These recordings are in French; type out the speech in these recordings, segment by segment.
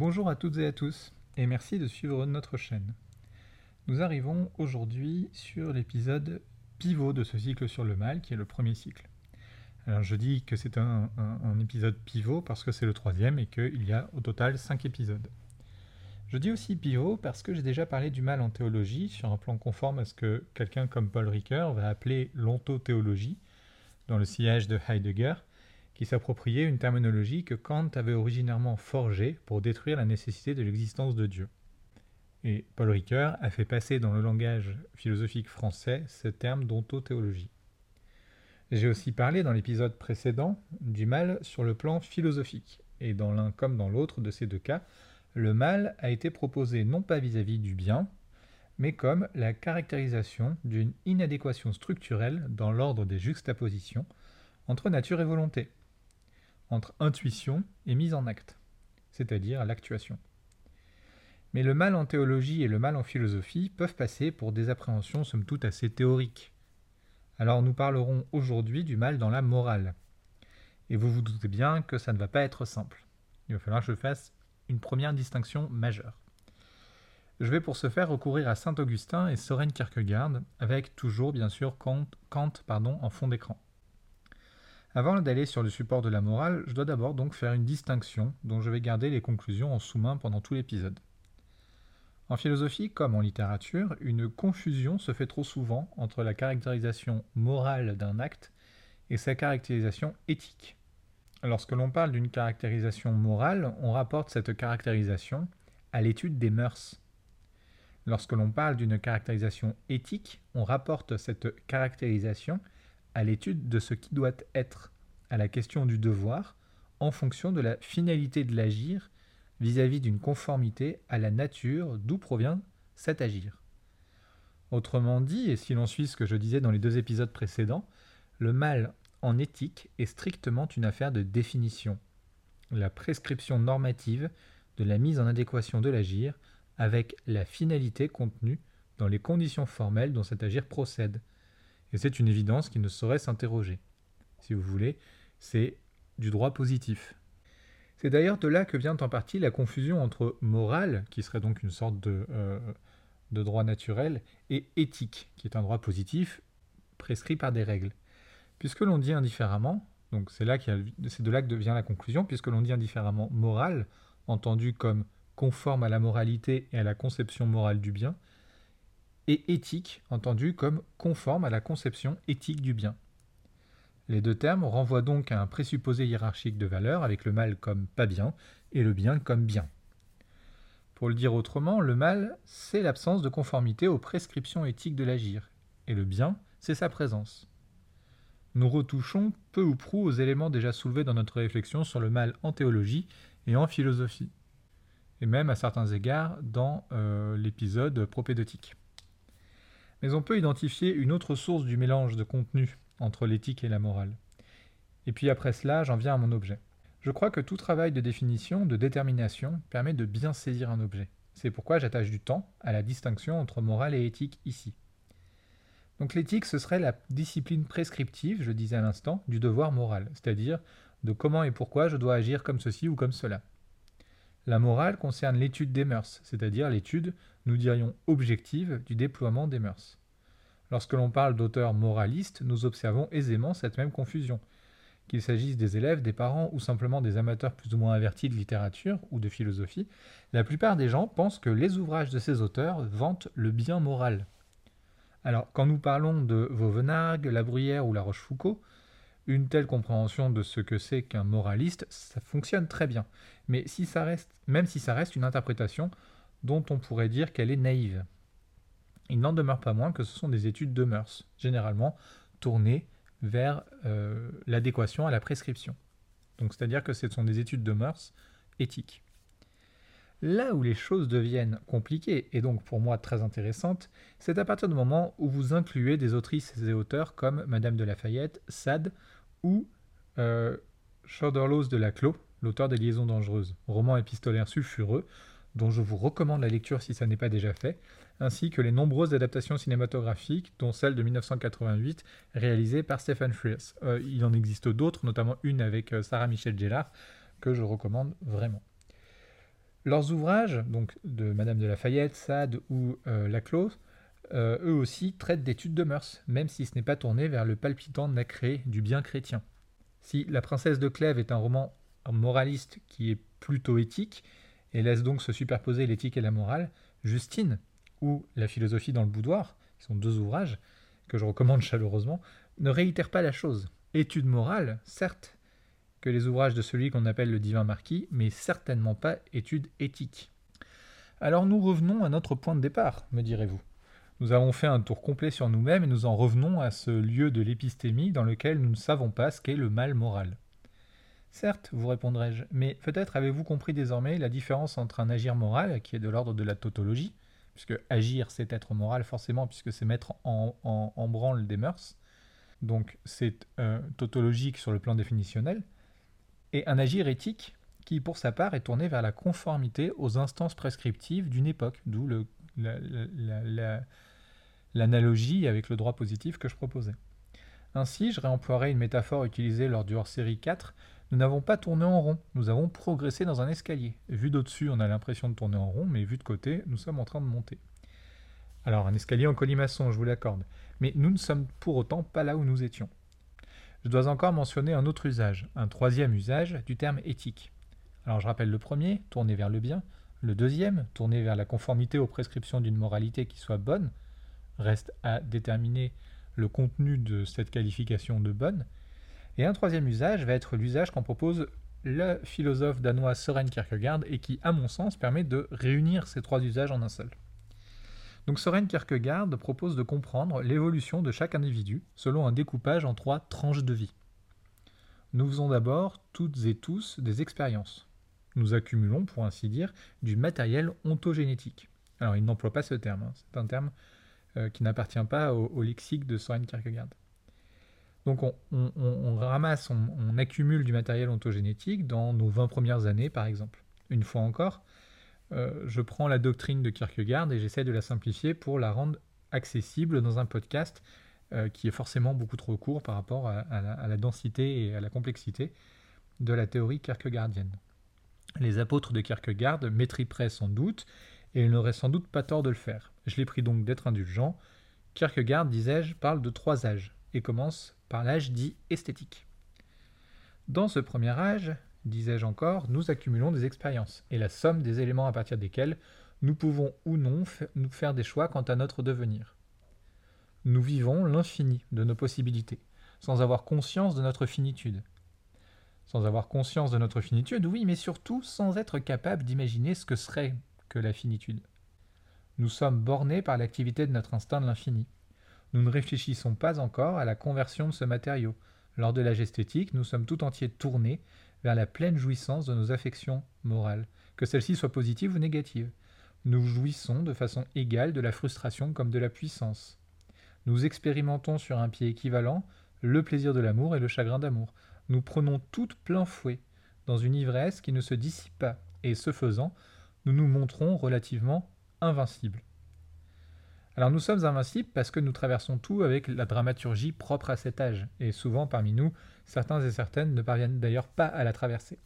Bonjour à toutes et à tous, et merci de suivre notre chaîne. Nous arrivons aujourd'hui sur l'épisode pivot de ce cycle sur le mal, qui est le premier cycle. Alors je dis que c'est un, épisode pivot parce que c'est le troisième et qu'il y a au total cinq épisodes. Je dis aussi pivot parce que j'ai déjà parlé du mal en théologie sur un plan conforme à ce que quelqu'un comme Paul Ricoeur va appeler l'ontothéologie dans le sillage de Heidegger, qui s'appropriait une terminologie que Kant avait originairement forgée pour détruire la nécessité de l'existence de Dieu. Et Paul Ricoeur a fait passer dans le langage philosophique français ce terme d'ontothéologie. J'ai aussi parlé dans l'épisode précédent du mal sur le plan philosophique, et dans l'un comme dans l'autre de ces deux cas, le mal a été proposé non pas vis-à-vis -vis du bien, mais comme la caractérisation d'une inadéquation structurelle dans l'ordre des juxtapositions entre nature et volonté, entre intuition et mise en acte, c'est-à-dire l'actuation. Mais le mal en théologie et le mal en philosophie peuvent passer pour des appréhensions somme toute assez théoriques. Alors nous parlerons aujourd'hui du mal dans la morale. Et vous vous doutez bien que ça ne va pas être simple. Il va falloir que je fasse une première distinction majeure. Je vais pour ce faire recourir à Saint Augustin et Soren Kierkegaard, avec toujours bien sûr Kant, en fond d'écran. Avant d'aller sur le support de la morale, je dois d'abord donc faire une distinction dont je vais garder les conclusions en sous-main pendant tout l'épisode. En philosophie comme en littérature, une confusion se fait trop souvent entre la caractérisation morale d'un acte et sa caractérisation éthique. Lorsque l'on parle d'une caractérisation morale, on rapporte cette caractérisation à l'étude des mœurs. Lorsque l'on parle d'une caractérisation éthique, on rapporte cette caractérisation à l'étude de ce qui doit être, à la question du devoir, en fonction de la finalité de l'agir vis-à-vis d'une conformité à la nature d'où provient cet agir. Autrement dit, et si l'on suit ce que je disais dans les deux épisodes précédents, le mal en éthique est strictement une affaire de définition, la prescription normative de la mise en adéquation de l'agir avec la finalité contenue dans les conditions formelles dont cet agir procède, et c'est une évidence qui ne saurait s'interroger. Si vous voulez, c'est du droit positif. C'est d'ailleurs de là que vient en partie la confusion entre morale, qui serait donc une sorte de, euh, droit naturel, et éthique, qui est un droit positif prescrit par des règles. Puisque l'on dit indifféremment, donc c'est de là que vient la conclusion, puisque l'on dit indifféremment morale, entendu comme conforme à la moralité et à la conception morale du bien, et éthique, entendu comme conforme à la conception éthique du bien. Les deux termes renvoient donc à un présupposé hiérarchique de valeur avec le mal comme pas bien et le bien comme bien. Pour le dire autrement, le mal, c'est l'absence de conformité aux prescriptions éthiques de l'agir, et le bien, c'est sa présence. Nous retouchons peu ou prou aux éléments déjà soulevés dans notre réflexion sur le mal en théologie et en philosophie, et même à certains égards dans euh, l'épisode propédeutique. Mais on peut identifier une autre source du mélange de contenu entre l'éthique et la morale. Et puis après cela, j'en viens à mon objet. Je crois que tout travail de définition, de détermination, permet de bien saisir un objet. C'est pourquoi j'attache du temps à la distinction entre morale et éthique ici. Donc l'éthique, ce serait la discipline prescriptive, je disais à l'instant, du devoir moral, c'est-à-dire de comment et pourquoi je dois agir comme ceci ou comme cela. La morale concerne l'étude des mœurs, c'est-à-dire l'étude, nous dirions objective, du déploiement des mœurs. Lorsque l'on parle d'auteurs moralistes, nous observons aisément cette même confusion. Qu'il s'agisse des élèves, des parents ou simplement des amateurs plus ou moins avertis de littérature ou de philosophie, la plupart des gens pensent que les ouvrages de ces auteurs vantent le bien moral. Alors, quand nous parlons de Vauvenargues, La Bruyère ou La Rochefoucauld, une telle compréhension de ce que c'est qu'un moraliste, ça fonctionne très bien. Mais si ça reste, même si ça reste une interprétation dont on pourrait dire qu'elle est naïve. Il n'en demeure pas moins que ce sont des études de mœurs, généralement tournées vers euh, l'adéquation à la prescription. Donc c'est-à-dire que ce sont des études de mœurs éthiques. Là où les choses deviennent compliquées et donc pour moi très intéressantes, c'est à partir du moment où vous incluez des autrices et auteurs comme Madame de Lafayette, Sade ou euh, de Laclos, l'auteur des Liaisons dangereuses, roman épistolaire sulfureux, dont je vous recommande la lecture si ça n'est pas déjà fait, ainsi que les nombreuses adaptations cinématographiques, dont celle de 1988 réalisée par Stephen Frears. Euh, il en existe d'autres, notamment une avec euh, Sarah Michelle Gellar, que je recommande vraiment. Leurs ouvrages, donc de Madame de Lafayette, Sade ou euh, Laclos, euh, eux aussi traitent d'études de mœurs, même si ce n'est pas tourné vers le palpitant nacré du bien chrétien. Si La Princesse de Clèves est un roman moraliste qui est plutôt éthique, et laisse donc se superposer l'éthique et la morale, Justine, ou La philosophie dans le boudoir, sont deux ouvrages que je recommande chaleureusement, ne réitèrent pas la chose. Étude morale, certes, que les ouvrages de celui qu'on appelle le divin marquis, mais certainement pas étude éthique. Alors nous revenons à notre point de départ, me direz-vous. Nous avons fait un tour complet sur nous-mêmes et nous en revenons à ce lieu de l'épistémie dans lequel nous ne savons pas ce qu'est le mal moral. Certes, vous répondrai-je, mais peut-être avez-vous compris désormais la différence entre un agir moral, qui est de l'ordre de la tautologie, puisque agir c'est être moral forcément, puisque c'est mettre en, branle des mœurs, donc c'est euh, tautologique sur le plan définitionnel, et un agir éthique qui, pour sa part, est tourné vers la conformité aux instances prescriptives d'une époque, d'où l'analogie avec le droit positif que je proposais. Ainsi, je réemploierai une métaphore utilisée lors du hors-série 4 nous n'avons pas tourné en rond, nous avons progressé dans un escalier. Vu d'au-dessus, on a l'impression de tourner en rond, mais vu de côté, nous sommes en train de monter. Alors, un escalier en colimaçon, je vous l'accorde, mais nous ne sommes pour autant pas là où nous étions. Je dois encore mentionner un autre usage, un troisième usage du terme éthique. Alors, je rappelle le premier, tourner vers le bien, le deuxième, tourner vers la conformité aux prescriptions d'une moralité qui soit bonne, reste à déterminer le contenu de cette qualification de bonne, et un troisième usage va être l'usage qu'en propose le philosophe danois Søren Kierkegaard et qui, à mon sens, permet de réunir ces trois usages en un seul. Donc Søren Kierkegaard propose de comprendre l'évolution de chaque individu selon un découpage en trois tranches de vie. Nous faisons d'abord toutes et tous des expériences. Nous accumulons, pour ainsi dire, du matériel ontogénétique. Alors il n'emploie pas ce terme, hein. c'est un terme euh, qui n'appartient pas au, lexique de Søren Kierkegaard. Donc on, ramasse, on, accumule du matériel ontogénétique dans nos 20 premières années, par exemple. Une fois encore, euh, je prends la doctrine de Kierkegaard et j'essaie de la simplifier pour la rendre accessible dans un podcast euh, qui est forcément beaucoup trop court par rapport à, la, densité et à la complexité de la théorie kierkegaardienne. Les apôtres de Kierkegaard maîtriseraient sans doute, et ils n'auraient sans doute pas tort de le faire. Je l'ai pris donc d'être indulgent. Kierkegaard, disais-je, parle de trois âges et commence par l'âge dit esthétique. Dans ce premier âge, disais-je encore, nous accumulons des expériences et la somme des éléments à partir desquels nous pouvons ou non nous faire des choix quant à notre devenir. Nous vivons l'infini de nos possibilités, sans avoir conscience de notre finitude. Sans avoir conscience de notre finitude, oui, mais surtout sans être capable d'imaginer ce que serait que la finitude. Nous sommes bornés par l'activité de notre instinct de l'infini. Nous ne réfléchissons pas encore à la conversion de ce matériau. Lors de l'âge esthétique, nous sommes tout entiers tournés vers la pleine jouissance de nos affections morales, que celles-ci soient positives ou négatives. Nous jouissons de façon égale de la frustration comme de la puissance. Nous expérimentons sur un pied équivalent le plaisir de l'amour et le chagrin d'amour. Nous prenons tout plein fouet, dans une ivresse qui ne se dissipe pas, et ce faisant, nous nous montrons relativement invincibles. Alors nous sommes invincibles parce que nous traversons tout avec la dramaturgie propre à cet âge, et souvent parmi nous, certains et certaines ne parviennent d'ailleurs pas à la traverser.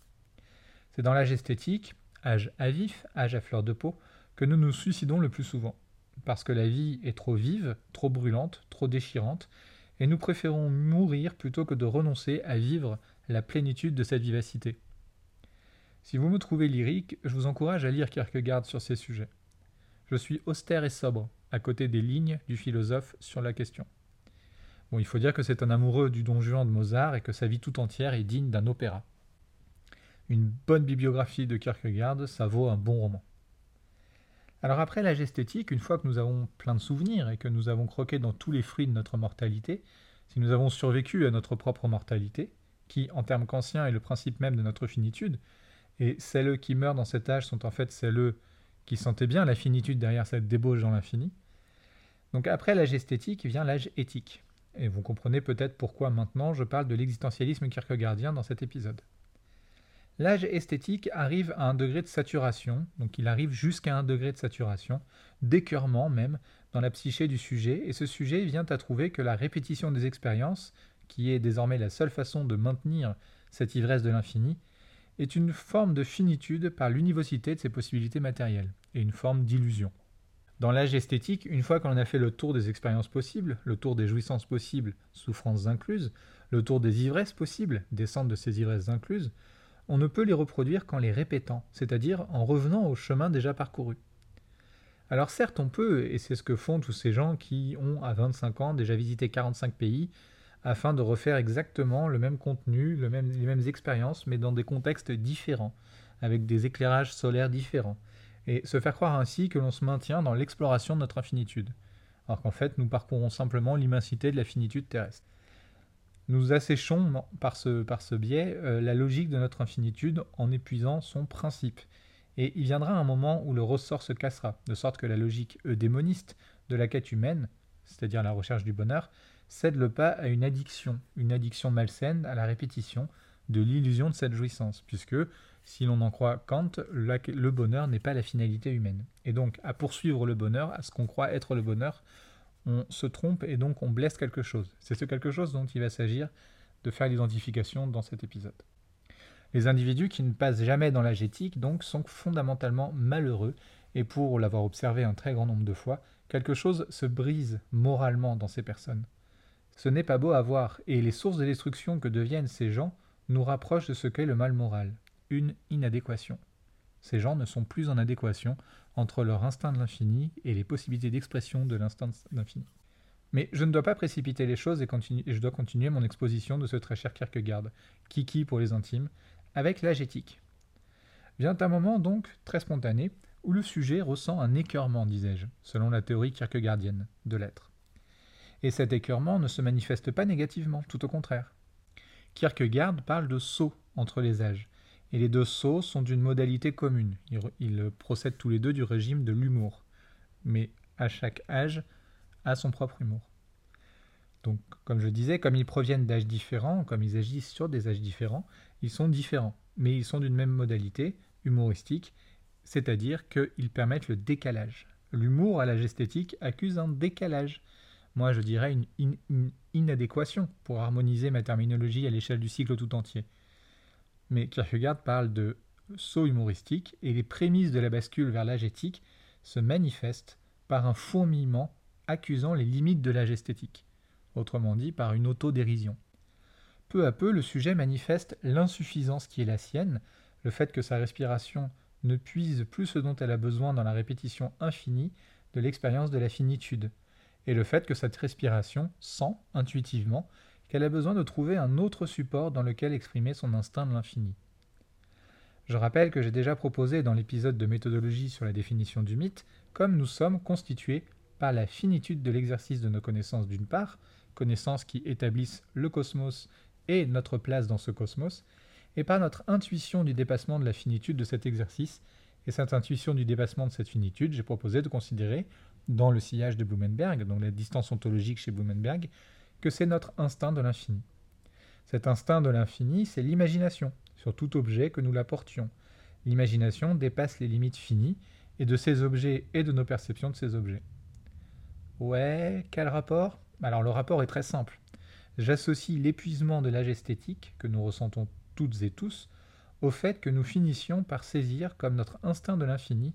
C'est dans l'âge esthétique, âge à vif, âge à fleur de peau, que nous nous suicidons le plus souvent, parce que la vie est trop vive, trop brûlante, trop déchirante, et nous préférons mourir plutôt que de renoncer à vivre la plénitude de cette vivacité. Si vous me trouvez lyrique, je vous encourage à lire Kierkegaard sur ces sujets. Je suis austère et sobre, à côté des lignes du philosophe sur la question. Bon, il faut dire que c'est un amoureux du Don Juan de Mozart et que sa vie tout entière est digne d'un opéra. Une bonne bibliographie de Kierkegaard, ça vaut un bon roman. Alors après l'âge esthétique, une fois que nous avons plein de souvenirs et que nous avons croqué dans tous les fruits de notre mortalité, si nous avons survécu à notre propre mortalité, qui en termes qu'anciens est le principe même de notre finitude, et celles qui meurent dans cet âge sont en fait celles qui sentaient bien la finitude derrière cette débauche dans l'infini, donc après l'âge esthétique vient l'âge éthique. Et vous comprenez peut-être pourquoi maintenant je parle de l'existentialisme kierkegaardien dans cet épisode. L'âge esthétique arrive à un degré de saturation, donc il arrive jusqu'à un degré de saturation, d'écœurement même, dans la psyché du sujet, et ce sujet vient à trouver que la répétition des expériences, qui est désormais la seule façon de maintenir cette ivresse de l'infini, est une forme de finitude par l'univocité de ses possibilités matérielles, et une forme d'illusion. Dans l'âge esthétique, une fois qu'on a fait le tour des expériences possibles, le tour des jouissances possibles, souffrances incluses, le tour des ivresses possibles, descente de ces ivresses incluses, on ne peut les reproduire qu'en les répétant, c'est-à-dire en revenant au chemin déjà parcouru. Alors certes, on peut, et c'est ce que font tous ces gens qui ont à 25 ans déjà visité 45 pays, afin de refaire exactement le même contenu, les mêmes expériences, mais dans des contextes différents, avec des éclairages solaires différents, et se faire croire ainsi que l'on se maintient dans l'exploration de notre infinitude, alors qu'en fait nous parcourons simplement l'immensité de la finitude terrestre. Nous asséchons par ce, biais euh, la logique de notre infinitude en épuisant son principe. Et il viendra un moment où le ressort se cassera, de sorte que la logique eudémoniste de la quête humaine, c'est-à-dire la recherche du bonheur, cède le pas à une addiction, une addiction malsaine à la répétition de l'illusion de cette jouissance, puisque, si l'on en croit Kant, le bonheur n'est pas la finalité humaine. Et donc, à poursuivre le bonheur, à ce qu'on croit être le bonheur, on se trompe et donc on blesse quelque chose. C'est ce quelque chose dont il va s'agir de faire l'identification dans cet épisode. Les individus qui ne passent jamais dans l'âge éthique donc sont fondamentalement malheureux et pour l'avoir observé un très grand nombre de fois, quelque chose se brise moralement dans ces personnes. Ce n'est pas beau à voir et les sources de destruction que deviennent ces gens nous rapprochent de ce qu'est le mal moral, une inadéquation. Ces gens ne sont plus en adéquation entre leur instinct de l'infini et les possibilités d'expression de l'instinct de l'infini. Mais je ne dois pas précipiter les choses et, je dois continuer mon exposition de ce très cher Kierkegaard, Kiki pour les intimes, avec l'âge éthique. Vient un moment donc très spontané où le sujet ressent un écœurement, disais-je, selon la théorie kierkegaardienne de l'être. Et cet écœurement ne se manifeste pas négativement, tout au contraire. Kierkegaard parle de saut entre les âges, et les deux sauts sont d'une modalité commune. Ils, procèdent tous les deux du régime de l'humour, mais à chaque âge a son propre humour. Donc, comme je disais, comme ils proviennent d'âges différents, comme ils agissent sur des âges différents, ils sont différents, mais ils sont d'une même modalité humoristique, c'est-à-dire qu'ils permettent le décalage. L'humour à l'âge esthétique accuse un décalage. Moi, je dirais une inadéquation pour harmoniser ma terminologie à l'échelle du cycle tout entier mais Kierkegaard parle de saut humoristique et les prémices de la bascule vers l'âge éthique se manifestent par un fourmillement accusant les limites de l'âge esthétique, autrement dit par une autodérision. Peu à peu, le sujet manifeste l'insuffisance qui est la sienne, le fait que sa respiration ne puise plus ce dont elle a besoin dans la répétition infinie de l'expérience de la finitude, et le fait que cette respiration sent, intuitivement, qu'elle a besoin de trouver un autre support dans lequel exprimer son instinct de l'infini. Je rappelle que j'ai déjà proposé dans l'épisode de méthodologie sur la définition du mythe, comme nous sommes constitués par la finitude de l'exercice de nos connaissances d'une part, connaissances qui établissent le cosmos et notre place dans ce cosmos, et par notre intuition du dépassement de la finitude de cet exercice, et cette intuition du dépassement de cette finitude, j'ai proposé de considérer, dans le sillage de Blumenberg, donc la distance ontologique chez Blumenberg, que c'est notre instinct de l'infini. Cet instinct de l'infini, c'est l'imagination, sur tout objet que nous l'apportions. L'imagination dépasse les limites finies, et de ces objets et de nos perceptions de ces objets. Ouais, quel rapport? Alors le rapport est très simple. J'associe l'épuisement de l'âge esthétique, que nous ressentons toutes et tous, au fait que nous finissions par saisir comme notre instinct de l'infini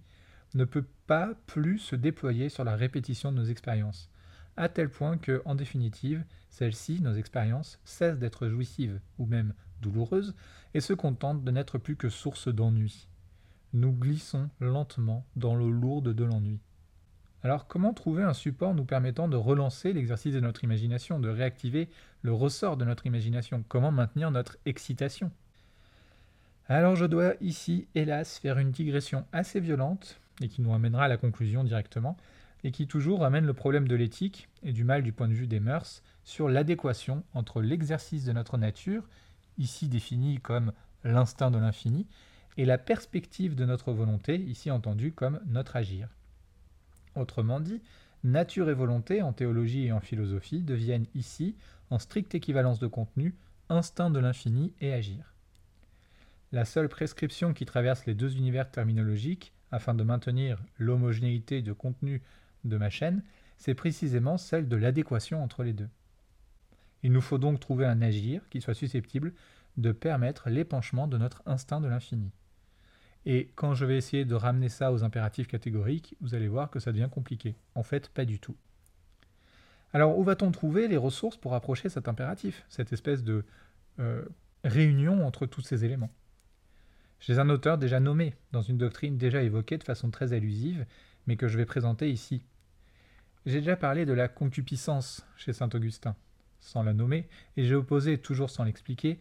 ne peut pas plus se déployer sur la répétition de nos expériences, à tel point que, en définitive, celles-ci, nos expériences, cessent d'être jouissives, ou même douloureuses, et se contentent de n'être plus que source d'ennui. Nous glissons lentement dans l'eau lourde de l'ennui. Alors comment trouver un support nous permettant de relancer l'exercice de notre imagination, de réactiver le ressort de notre imagination? Comment maintenir notre excitation? Alors je dois ici, hélas, faire une digression assez violente, et qui nous amènera à la conclusion directement, et qui toujours amène le problème de l'éthique et du mal du point de vue des mœurs sur l'adéquation entre l'exercice de notre nature, ici défini comme l'instinct de l'infini, et la perspective de notre volonté, ici entendue comme notre agir. Autrement dit, nature et volonté en théologie et en philosophie deviennent ici, en stricte équivalence de contenu, instinct de l'infini et agir. La seule prescription qui traverse les deux univers terminologiques, afin de maintenir l'homogénéité de contenu de ma chaîne, c'est précisément celle de l'adéquation entre les deux. Il nous faut donc trouver un agir qui soit susceptible de permettre l'épanchement de notre instinct de l'infini. Et quand je vais essayer de ramener ça aux impératifs catégoriques, vous allez voir que ça devient compliqué. En fait, pas du tout. Alors, où va-t-on trouver les ressources pour approcher cet impératif, cette espèce de euh, réunion entre tous ces éléments? J'ai un auteur déjà nommé, dans une doctrine déjà évoquée de façon très allusive, mais que je vais présenter ici. J'ai déjà parlé de la concupiscence chez saint Augustin, sans la nommer, et j'ai opposé, toujours sans l'expliquer,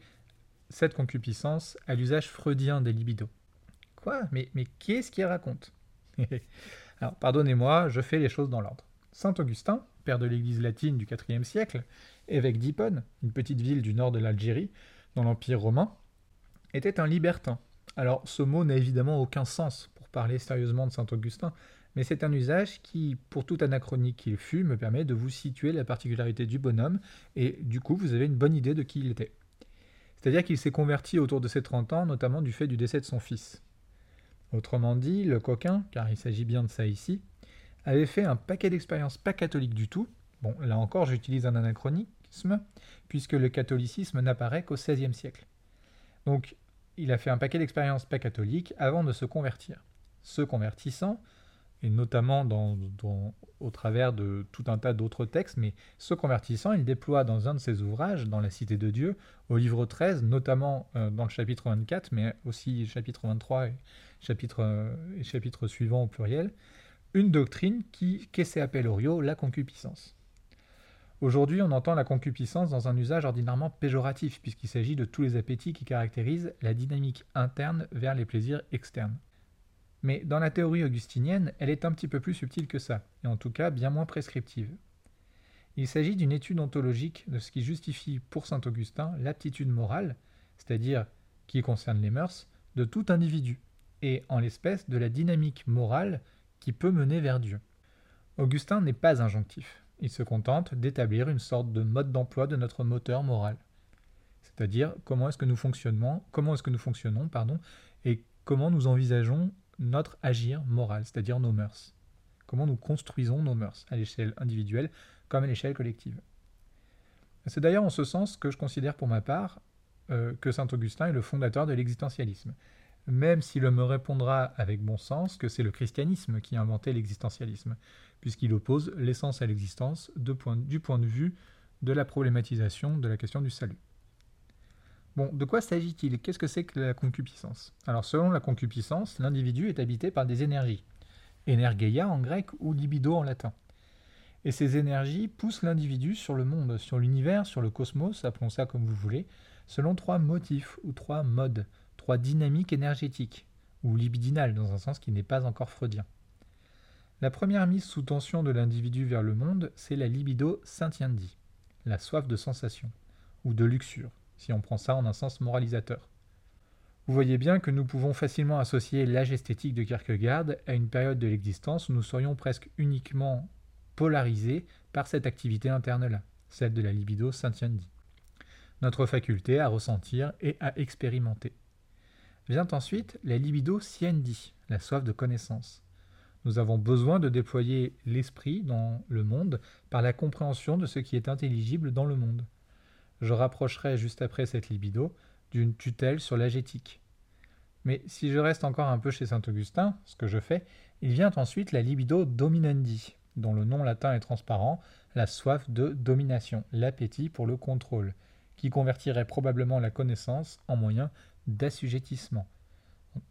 cette concupiscence à l'usage freudien des libidos. Quoi? Mais, mais qui est-ce qui raconte? Alors, pardonnez-moi, je fais les choses dans l'ordre. Saint Augustin, père de l'Église latine du IVe siècle, évêque d'Hippone, une petite ville du nord de l'Algérie, dans l'Empire romain, était un libertin. Alors, ce mot n'a évidemment aucun sens pour parler sérieusement de Saint Augustin, mais c'est un usage qui, pour tout anachronique qu'il fut, me permet de vous situer la particularité du bonhomme, et du coup vous avez une bonne idée de qui il était. C'est-à-dire qu'il s'est converti autour de ses 30 ans, notamment du fait du décès de son fils. Autrement dit, le coquin, car il s'agit bien de ça ici, avait fait un paquet d'expériences pas catholiques du tout. Bon, là encore, j'utilise un anachronisme, puisque le catholicisme n'apparaît qu'au XVIe siècle. Donc, il a fait un paquet d'expériences pas catholiques avant de se convertir. Se convertissant, et notamment au travers de tout un tas d'autres textes, mais ce convertissant, il déploie dans un de ses ouvrages, dans la Cité de Dieu, au livre 13, notamment euh, dans le chapitre 24, mais aussi chapitre 23 et chapitre, suivant au pluriel, une doctrine qui, qu'est-ce Orio, la concupiscence. Aujourd'hui, on entend la concupiscence dans un usage ordinairement péjoratif, puisqu'il s'agit de tous les appétits qui caractérisent la dynamique interne vers les plaisirs externes. Mais dans la théorie augustinienne, elle est un petit peu plus subtile que ça, et en tout cas bien moins prescriptive. Il s'agit d'une étude ontologique de ce qui justifie pour saint Augustin l'aptitude morale, c'est-à-dire qui concerne les mœurs, de tout individu, et en l'espèce de la dynamique morale qui peut mener vers Dieu. Augustin n'est pas injonctif, il se contente d'établir une sorte de mode d'emploi de notre moteur moral. C'est-à-dire comment est-ce que nous fonctionnons, pardon, et comment nous envisageons notre agir moral, c'est-à-dire nos mœurs. Comment nous construisons nos mœurs, à l'échelle individuelle comme à l'échelle collective. C'est d'ailleurs en ce sens que je considère pour ma part euh, que Saint Augustin est le fondateur de l'existentialisme, même s'il me répondra avec bon sens que c'est le christianisme qui a inventé l'existentialisme, puisqu'il oppose l'essence à l'existence du point de vue de la problématisation de la question du salut. Bon, de quoi s'agit-il? Qu'est-ce que c'est que la concupiscence? Alors, selon la concupiscence, l'individu est habité par des énergies. Energeia en grec ou libido en latin. Et ces énergies poussent l'individu sur le monde, sur l'univers, sur le cosmos, appelons ça comme vous voulez, selon trois motifs ou trois modes, trois dynamiques énergétiques, ou libidinales dans un sens qui n'est pas encore freudien. La première mise sous tension de l'individu vers le monde, c'est la libido sintiendi, la soif de sensation, ou de luxure si on prend ça en un sens moralisateur. Vous voyez bien que nous pouvons facilement associer l'âge esthétique de Kierkegaard à une période de l'existence où nous serions presque uniquement polarisés par cette activité interne-là, celle de la libido sintiendi. Notre faculté à ressentir et à expérimenter. Vient ensuite la libido siendi, la soif de connaissance. Nous avons besoin de déployer l'esprit dans le monde par la compréhension de ce qui est intelligible dans le monde je rapprocherai juste après cette libido d'une tutelle sur l'agétique. Mais si je reste encore un peu chez saint Augustin, ce que je fais, il vient ensuite la libido dominandi, dont le nom latin est transparent, la soif de domination, l'appétit pour le contrôle, qui convertirait probablement la connaissance en moyen d'assujettissement.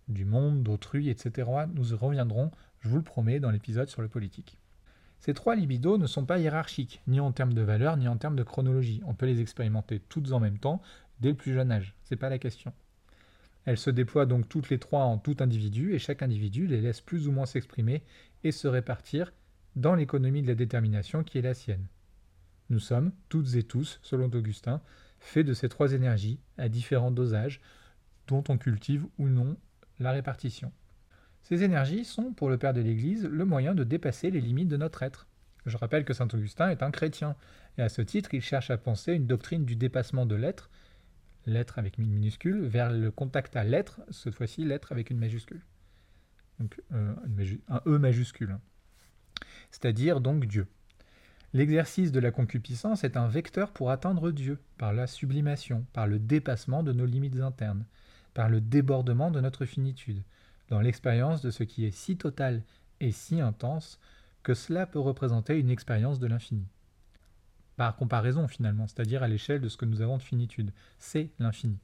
Du monde, d'autrui, etc. Nous reviendrons, je vous le promets, dans l'épisode sur le politique. Ces trois libidos ne sont pas hiérarchiques, ni en termes de valeur, ni en termes de chronologie. On peut les expérimenter toutes en même temps, dès le plus jeune âge. C'est pas la question. Elles se déploient donc toutes les trois en tout individu, et chaque individu les laisse plus ou moins s'exprimer et se répartir dans l'économie de la détermination qui est la sienne. Nous sommes, toutes et tous, selon Augustin, faits de ces trois énergies à différents dosages, dont on cultive ou non la répartition. Ces énergies sont, pour le Père de l'Église, le moyen de dépasser les limites de notre être. Je rappelle que saint Augustin est un chrétien, et à ce titre, il cherche à penser une doctrine du dépassement de l'être, l'être avec une minuscule, vers le contact à l'être, cette fois-ci l'être avec une majuscule. Donc euh, un E majuscule. C'est-à-dire donc Dieu. L'exercice de la concupiscence est un vecteur pour atteindre Dieu, par la sublimation, par le dépassement de nos limites internes, par le débordement de notre finitude, dans l'expérience de ce qui est si total et si intense que cela peut représenter une expérience de l'infini. Par comparaison finalement, c'est-à-dire à, l'échelle de ce que nous avons de finitude, c'est l'infini.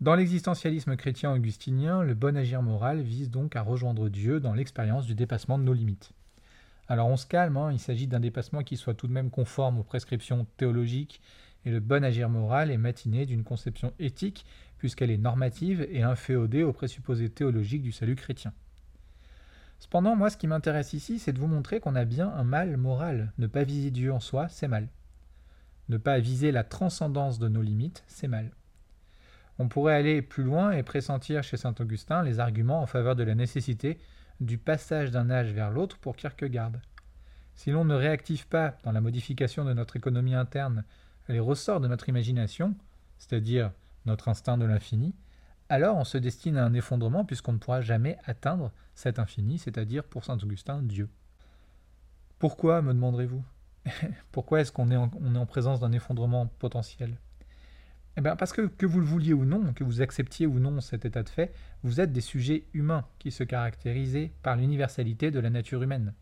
Dans l'existentialisme chrétien augustinien, le bon agir moral vise donc à rejoindre Dieu dans l'expérience du dépassement de nos limites. Alors on se calme, hein, il s'agit d'un dépassement qui soit tout de même conforme aux prescriptions théologiques, et le bon agir moral est matiné d'une conception éthique, puisqu'elle est normative et inféodée aux présupposés théologiques du salut chrétien. Cependant, moi, ce qui m'intéresse ici, c'est de vous montrer qu'on a bien un mal moral. Ne pas viser Dieu en soi, c'est mal. Ne pas viser la transcendance de nos limites, c'est mal. On pourrait aller plus loin et pressentir chez saint Augustin les arguments en faveur de la nécessité du passage d'un âge vers l'autre pour Kierkegaard. Si l'on ne réactive pas dans la modification de notre économie interne les ressorts de notre imagination, c'est-à-dire notre instinct de l'infini, alors on se destine à un effondrement puisqu'on ne pourra jamais atteindre cet infini, c'est-à-dire pour saint Augustin Dieu. Pourquoi, me demanderez-vous? Pourquoi est-ce qu'on est, est en présence d'un effondrement potentiel? Eh bien parce que que vous le vouliez ou non, que vous acceptiez ou non cet état de fait, vous êtes des sujets humains qui se caractérisent par l'universalité de la nature humaine.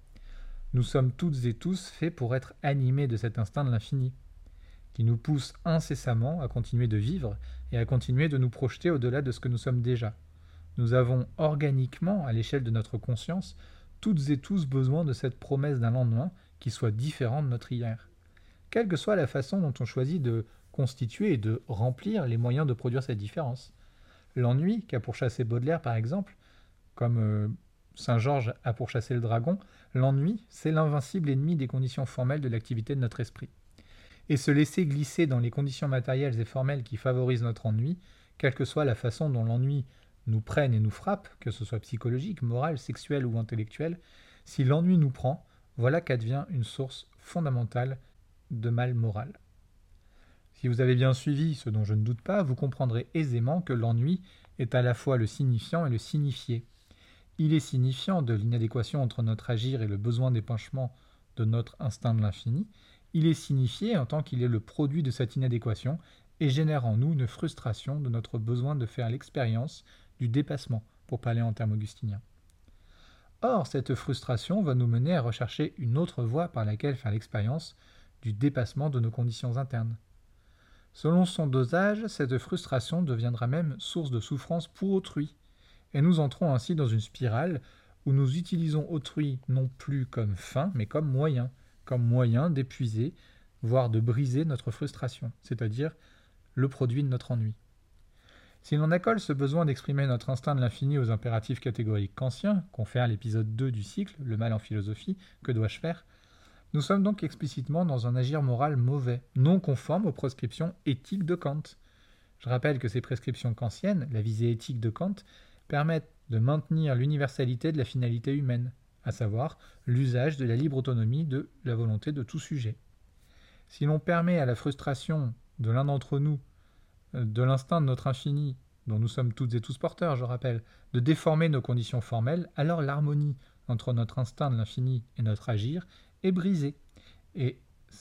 Nous sommes toutes et tous faits pour être animés de cet instinct de l'infini, qui nous pousse incessamment à continuer de vivre et à continuer de nous projeter au-delà de ce que nous sommes déjà. Nous avons organiquement, à l'échelle de notre conscience, toutes et tous besoin de cette promesse d'un lendemain qui soit différent de notre hier. Quelle que soit la façon dont on choisit de constituer et de remplir les moyens de produire cette différence. L'ennui qu'a pourchassé Baudelaire, par exemple, comme euh, Saint Georges a pourchassé le dragon, l'ennui, c'est l'invincible ennemi des conditions formelles de l'activité de notre esprit. Et se laisser glisser dans les conditions matérielles et formelles qui favorisent notre ennui, quelle que soit la façon dont l'ennui nous prenne et nous frappe, que ce soit psychologique, moral, sexuel ou intellectuel, si l'ennui nous prend, voilà qu'advient une source fondamentale de mal moral. Si vous avez bien suivi, ce dont je ne doute pas, vous comprendrez aisément que l'ennui est à la fois le signifiant et le signifié. Il est signifiant de l'inadéquation entre notre agir et le besoin d'épanchement de notre instinct de l'infini, il est signifié en tant qu'il est le produit de cette inadéquation et génère en nous une frustration de notre besoin de faire l'expérience du dépassement, pour parler en termes augustiniens. Or, cette frustration va nous mener à rechercher une autre voie par laquelle faire l'expérience du dépassement de nos conditions internes. Selon son dosage, cette frustration deviendra même source de souffrance pour autrui, et nous entrons ainsi dans une spirale où nous utilisons autrui non plus comme fin, mais comme moyen, moyen d'épuiser, voire de briser notre frustration, c'est-à-dire le produit de notre ennui. Si l'on accole ce besoin d'exprimer notre instinct de l'infini aux impératifs catégoriques kantiens, confère l'épisode 2 du cycle, Le mal en philosophie, que dois-je faire? Nous sommes donc explicitement dans un agir moral mauvais, non conforme aux prescriptions éthiques de Kant. Je rappelle que ces prescriptions kantiennes, la visée éthique de Kant, permettent de maintenir l'universalité de la finalité humaine, à savoir l'usage de la libre autonomie de la volonté de tout sujet. Si l'on permet à la frustration de l'un d'entre nous, euh, de l'instinct de notre infini, dont nous sommes toutes et tous porteurs, je rappelle, de déformer nos conditions formelles, alors l'harmonie entre notre instinct de l'infini et notre agir est brisée. Et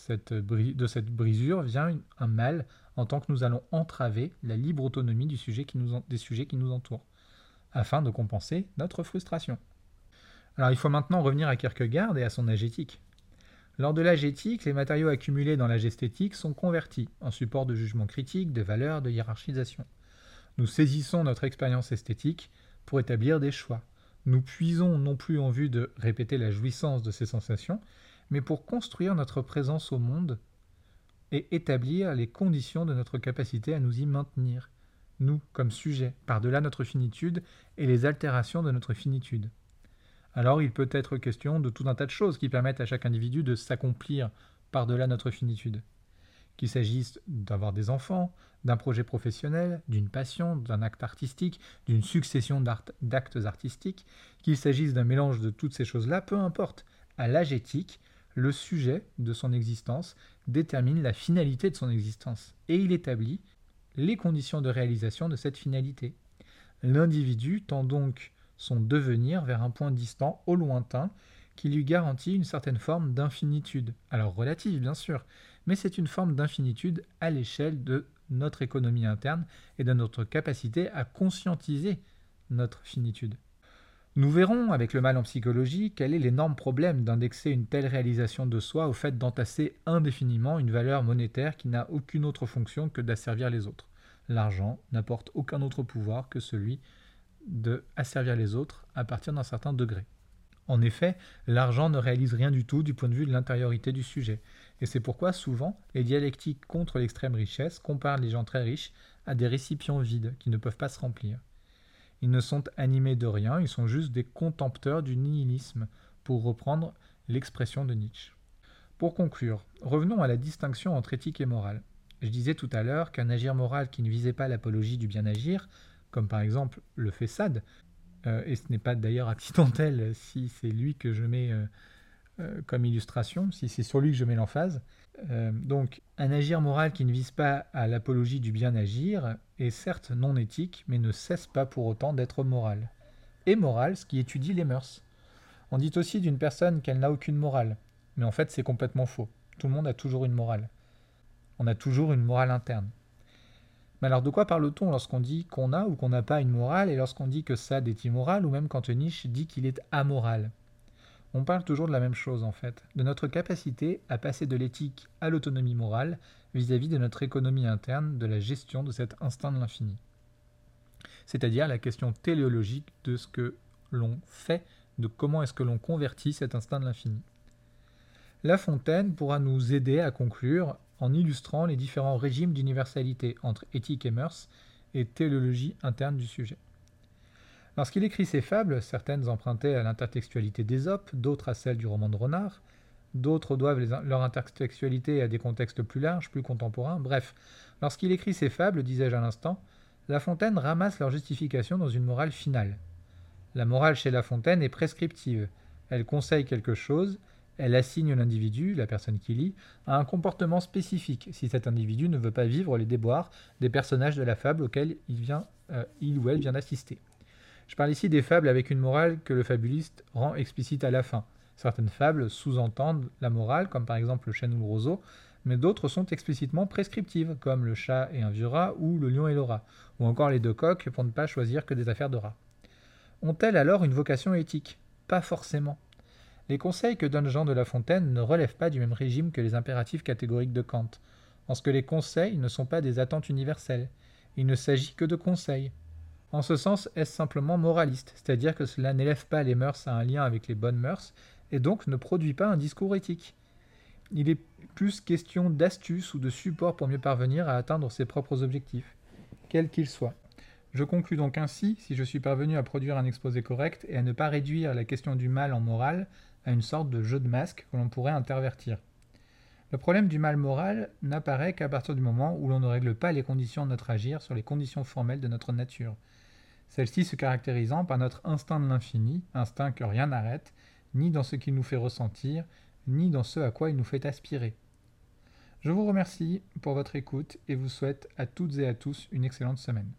de cette brisure vient un mal en tant que nous allons entraver la libre autonomie des sujets qui nous entourent, afin de compenser notre frustration. Alors il faut maintenant revenir à Kierkegaard et à son âge éthique. Lors de l'âge éthique, les matériaux accumulés dans l'âge esthétique sont convertis en support de jugement critique, de valeur, de hiérarchisation. Nous saisissons notre expérience esthétique pour établir des choix. Nous puisons non plus en vue de répéter la jouissance de ces sensations, mais pour construire notre présence au monde et établir les conditions de notre capacité à nous y maintenir, nous comme sujets, par-delà notre finitude et les altérations de notre finitude. Alors il peut être question de tout un tas de choses qui permettent à chaque individu de s'accomplir par-delà notre finitude. Qu'il s'agisse d'avoir des enfants, d'un projet professionnel, d'une passion, d'un acte artistique, d'une succession d'actes artistiques, qu'il s'agisse d'un mélange de toutes ces choses-là, peu importe. À l'âge éthique, le sujet de son existence détermine la finalité de son existence et il établit les conditions de réalisation de cette finalité. L'individu tend donc son devenir vers un point distant au lointain qui lui garantit une certaine forme d'infinitude. Alors relative bien sûr, mais c'est une forme d'infinitude à l'échelle de notre économie interne et de notre capacité à conscientiser notre finitude. Nous verrons avec le mal en psychologie quel est l'énorme problème d'indexer une telle réalisation de soi au fait d'entasser indéfiniment une valeur monétaire qui n'a aucune autre fonction que d'asservir les autres. L'argent n'apporte aucun autre pouvoir que celui de asservir les autres à partir d'un certain degré. En effet, l'argent ne réalise rien du tout du point de vue de l'intériorité du sujet, et c'est pourquoi souvent les dialectiques contre l'extrême richesse comparent les gens très riches à des récipients vides qui ne peuvent pas se remplir. Ils ne sont animés de rien, ils sont juste des contempteurs du nihilisme, pour reprendre l'expression de Nietzsche. Pour conclure, revenons à la distinction entre éthique et morale. Je disais tout à l'heure qu'un agir moral qui ne visait pas l'apologie du bien agir, comme par exemple le fait euh, et ce n'est pas d'ailleurs accidentel si c'est lui que je mets euh, euh, comme illustration, si c'est sur lui que je mets l'emphase. donc, un agir moral qui ne vise pas à l'apologie du bien agir est certes non éthique, mais ne cesse pas pour autant d'être moral. Et moral, ce qui étudie les mœurs. On dit aussi d'une personne qu'elle n'a aucune morale, mais en fait c'est complètement faux. Tout le monde a toujours une morale. On a toujours une morale interne. Mais alors de quoi parle-t-on lorsqu'on dit qu'on a ou qu'on n'a pas une morale et lorsqu'on dit que Sade est immoral ou même quand Nietzsche dit qu'il est amoral? On parle toujours de la même chose en fait, de notre capacité à passer de l'éthique à l'autonomie morale vis-à-vis de notre économie interne, de la gestion de cet instinct de l'infini. C'est-à-dire la question téléologique de ce que l'on fait, de comment est-ce que l'on convertit cet instinct de l'infini. La Fontaine pourra nous aider à conclure en illustrant les différents régimes d'universalité entre éthique et mœurs et théologie interne du sujet. Lorsqu'il écrit ses fables, certaines empruntées à l'intertextualité d'Ésope, d'autres à celle du roman de Renard, d'autres doivent leur intertextualité à des contextes plus larges, plus contemporains, bref, lorsqu'il écrit ses fables, disais-je à l'instant, La Fontaine ramasse leur justification dans une morale finale. La morale chez La Fontaine est prescriptive, elle conseille quelque chose, elle assigne l'individu, la personne qui lit, à un comportement spécifique si cet individu ne veut pas vivre les déboires des personnages de la fable auxquels il, vient, euh, il ou elle vient d'assister. Je parle ici des fables avec une morale que le fabuliste rend explicite à la fin. Certaines fables sous-entendent la morale, comme par exemple le chêne ou le roseau, mais d'autres sont explicitement prescriptives, comme le chat et un vieux rat ou le lion et le rat, ou encore les deux coqs pour ne pas choisir que des affaires de rats. Ont-elles alors une vocation éthique? Pas forcément. Les conseils que donne Jean de La Fontaine ne relèvent pas du même régime que les impératifs catégoriques de Kant, en ce que les conseils ne sont pas des attentes universelles. Il ne s'agit que de conseils. En ce sens, est-ce simplement moraliste, c'est-à-dire que cela n'élève pas les mœurs à un lien avec les bonnes mœurs, et donc ne produit pas un discours éthique? Il est plus question d'astuce ou de support pour mieux parvenir à atteindre ses propres objectifs, quels qu'ils soient. Je conclus donc ainsi, si je suis parvenu à produire un exposé correct et à ne pas réduire la question du mal en morale à une sorte de jeu de masque que l'on pourrait intervertir. Le problème du mal moral n'apparaît qu'à partir du moment où l'on ne règle pas les conditions de notre agir sur les conditions formelles de notre nature, celle-ci se caractérisant par notre instinct de l'infini, instinct que rien n'arrête, ni dans ce qu'il nous fait ressentir, ni dans ce à quoi il nous fait aspirer. Je vous remercie pour votre écoute et vous souhaite à toutes et à tous une excellente semaine.